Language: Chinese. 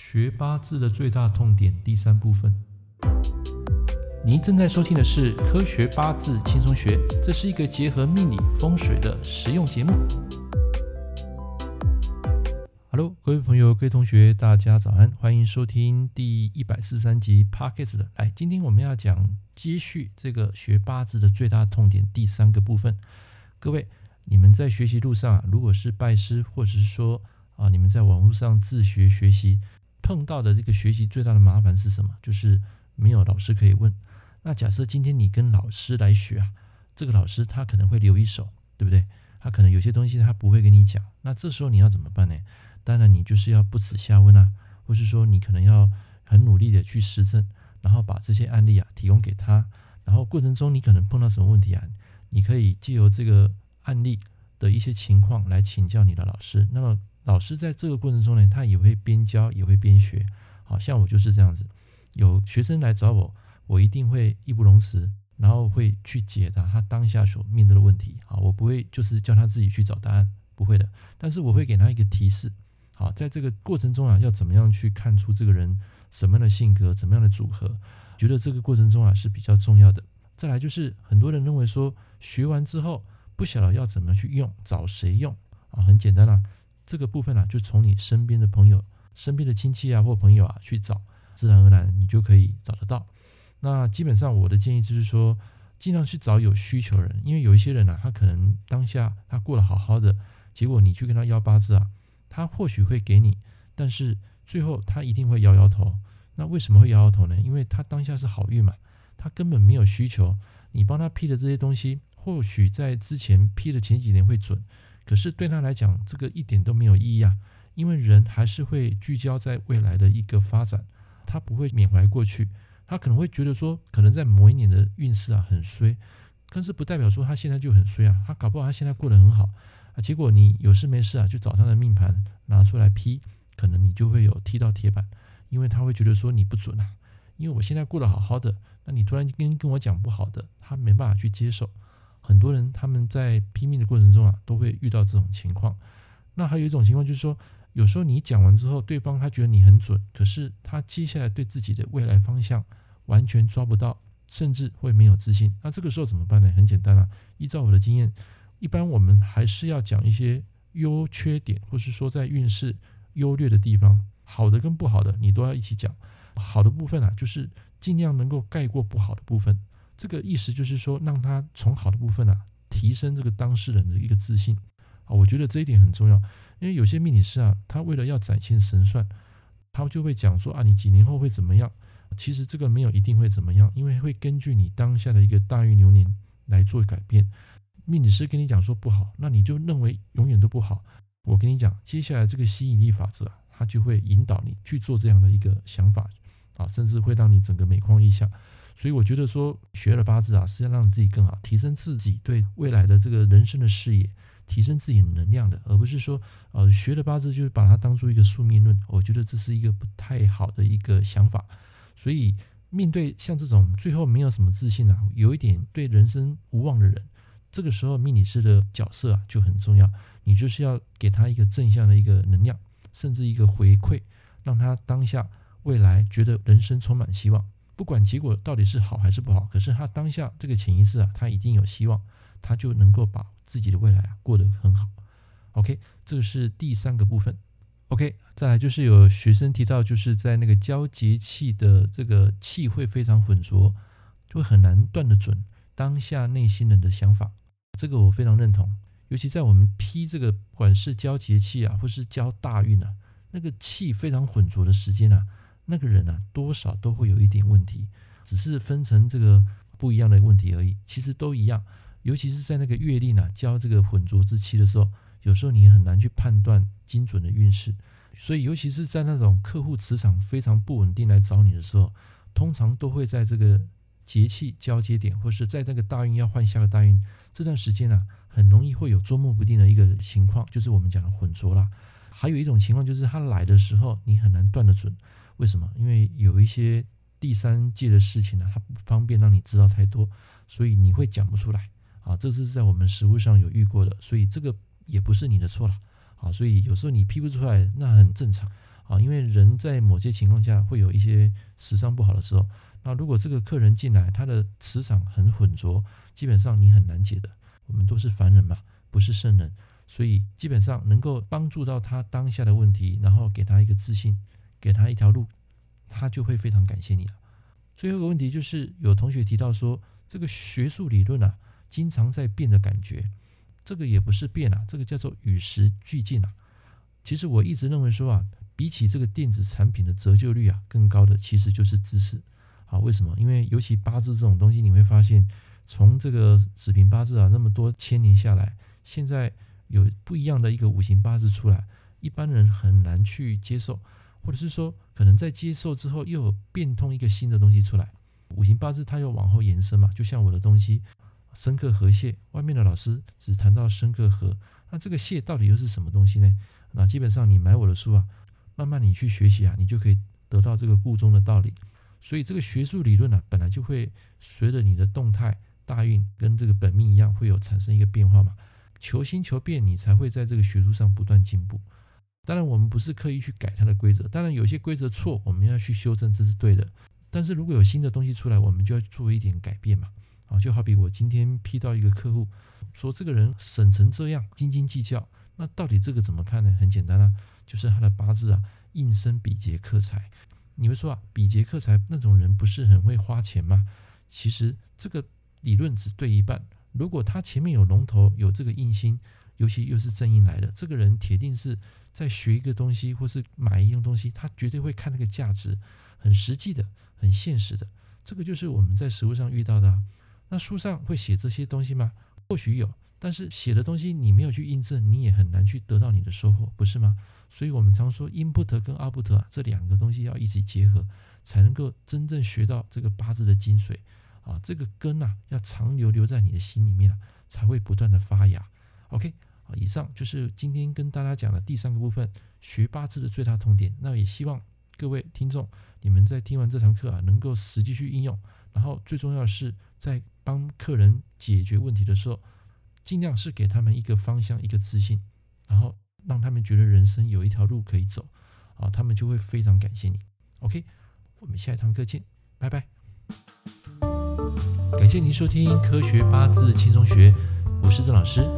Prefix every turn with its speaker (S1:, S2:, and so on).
S1: 学八字的最大痛点第三部分。您正在收听的是《科学八字轻松学》，这是一个结合命理风水的实用节目。Hello，各位朋友、各位同学，大家早安，欢迎收听第一百四十三集 Podcast 的。来，今天我们要讲接续这个学八字的最大痛点第三个部分。各位，你们在学习路上啊，如果是拜师，或者是说啊，你们在网络上自学学习。碰到的这个学习最大的麻烦是什么？就是没有老师可以问。那假设今天你跟老师来学啊，这个老师他可能会留一手，对不对？他可能有些东西他不会跟你讲。那这时候你要怎么办呢？当然你就是要不耻下问啊，或是说你可能要很努力的去实证，然后把这些案例啊提供给他。然后过程中你可能碰到什么问题啊？你可以借由这个案例的一些情况来请教你的老师。那么老师在这个过程中呢，他也会边教也会边学，好像我就是这样子。有学生来找我，我一定会义不容辞，然后会去解答他当下所面对的问题。好，我不会就是叫他自己去找答案，不会的。但是我会给他一个提示。好，在这个过程中啊，要怎么样去看出这个人什么样的性格，怎么样的组合？觉得这个过程中啊是比较重要的。再来就是很多人认为说，学完之后不晓得要怎么去用，找谁用啊？很简单啊。这个部分呢、啊，就从你身边的朋友、身边的亲戚啊或朋友啊去找，自然而然你就可以找得到。那基本上我的建议就是说，尽量去找有需求的人，因为有一些人呢、啊，他可能当下他过得好好的，结果你去跟他要八字啊，他或许会给你，但是最后他一定会摇摇头。那为什么会摇摇头呢？因为他当下是好运嘛，他根本没有需求。你帮他批的这些东西，或许在之前批的前几年会准。可是对他来讲，这个一点都没有意义啊，因为人还是会聚焦在未来的一个发展，他不会缅怀过去，他可能会觉得说，可能在某一年的运势啊很衰，但是不代表说他现在就很衰啊，他搞不好他现在过得很好啊，结果你有事没事啊就找他的命盘拿出来批，可能你就会有踢到铁板，因为他会觉得说你不准啊，因为我现在过得好好的，那你突然跟跟我讲不好的，他没办法去接受。很多人他们在拼命的过程中啊，都会遇到这种情况。那还有一种情况就是说，有时候你讲完之后，对方他觉得你很准，可是他接下来对自己的未来方向完全抓不到，甚至会没有自信。那这个时候怎么办呢？很简单啊，依照我的经验，一般我们还是要讲一些优缺点，或是说在运势优劣的地方，好的跟不好的你都要一起讲。好的部分啊，就是尽量能够盖过不好的部分。这个意思就是说，让他从好的部分啊，提升这个当事人的一个自信啊，我觉得这一点很重要。因为有些命理师啊，他为了要展现神算，他就会讲说啊，你几年后会怎么样？其实这个没有一定会怎么样，因为会根据你当下的一个大运流年来做改变。命理师跟你讲说不好，那你就认为永远都不好。我跟你讲，接下来这个吸引力法则啊，它就会引导你去做这样的一个想法啊，甚至会让你整个每况愈下。所以我觉得说学了八字啊，是要让自己更好，提升自己对未来的这个人生的视野，提升自己能量的，而不是说呃学了八字就是把它当做一个宿命论。我觉得这是一个不太好的一个想法。所以面对像这种最后没有什么自信啊，有一点对人生无望的人，这个时候命理师的角色啊就很重要。你就是要给他一个正向的一个能量，甚至一个回馈，让他当下未来觉得人生充满希望。不管结果到底是好还是不好，可是他当下这个潜意识啊，他已经有希望，他就能够把自己的未来啊过得很好。OK，这是第三个部分。OK，再来就是有学生提到，就是在那个交节气的这个气会非常浑浊，就会很难断得准当下内心人的想法。这个我非常认同，尤其在我们批这个，不管是交节气啊，或是交大运啊，那个气非常浑浊的时间啊。那个人啊，多少都会有一点问题，只是分成这个不一样的问题而已。其实都一样，尤其是在那个月令啊，交这个混浊之气的时候，有时候你很难去判断精准的运势。所以，尤其是在那种客户磁场非常不稳定来找你的时候，通常都会在这个节气交接点，或是在那个大运要换下个大运这段时间啊，很容易会有捉摸不定的一个情况，就是我们讲的混浊啦。还有一种情况就是他来的时候，你很难断得准。为什么？因为有一些第三界的事情呢，它不方便让你知道太多，所以你会讲不出来啊。这是在我们实务上有遇过的，所以这个也不是你的错了啊。所以有时候你批不出来，那很正常啊，因为人在某些情况下会有一些时尚不好的时候，那如果这个客人进来，他的磁场很浑浊，基本上你很难解的。我们都是凡人嘛，不是圣人，所以基本上能够帮助到他当下的问题，然后给他一个自信，给他一条路，他就会非常感谢你了。最后一个问题就是，有同学提到说，这个学术理论啊，经常在变的感觉，这个也不是变啊，这个叫做与时俱进啊。其实我一直认为说啊，比起这个电子产品的折旧率啊，更高的其实就是知识。好，为什么？因为尤其八字这种东西，你会发现，从这个子平八字啊，那么多千年下来，现在有不一样的一个五行八字出来，一般人很难去接受。或者是说，可能在接受之后，又变通一个新的东西出来。五行八字它又往后延伸嘛，就像我的东西，生克合泄，外面的老师只谈到生克合，那这个泄到底又是什么东西呢？那基本上你买我的书啊，慢慢你去学习啊，你就可以得到这个故中的道理。所以这个学术理论呢、啊，本来就会随着你的动态大运跟这个本命一样，会有产生一个变化嘛。求新求变，你才会在这个学术上不断进步。当然，我们不是刻意去改它的规则。当然，有些规则错，我们要去修正，这是对的。但是如果有新的东西出来，我们就要做一点改变嘛。啊，就好比我今天批到一个客户，说这个人省成这样，斤斤计较，那到底这个怎么看呢？很简单啊，就是他的八字啊，印生比劫克财。你会说啊，比劫克财那种人不是很会花钱吗？其实这个理论只对一半。如果他前面有龙头，有这个印星，尤其又是正印来的，这个人铁定是。在学一个东西，或是买一样东西，他绝对会看那个价值，很实际的，很现实的。这个就是我们在实物上遇到的啊。那书上会写这些东西吗？或许有，但是写的东西你没有去印证，你也很难去得到你的收获，不是吗？所以我们常说 input 跟 output 啊，这两个东西要一起结合，才能够真正学到这个八字的精髓啊。这个根啊，要长留留在你的心里面啊，才会不断的发芽。OK。以上就是今天跟大家讲的第三个部分，学八字的最大痛点。那也希望各位听众，你们在听完这堂课啊，能够实际去应用。然后最重要的是，在帮客人解决问题的时候，尽量是给他们一个方向、一个自信，然后让他们觉得人生有一条路可以走啊，他们就会非常感谢你。OK，我们下一堂课见，拜拜。感谢您收听《科学八字轻松学》，我是郑老师。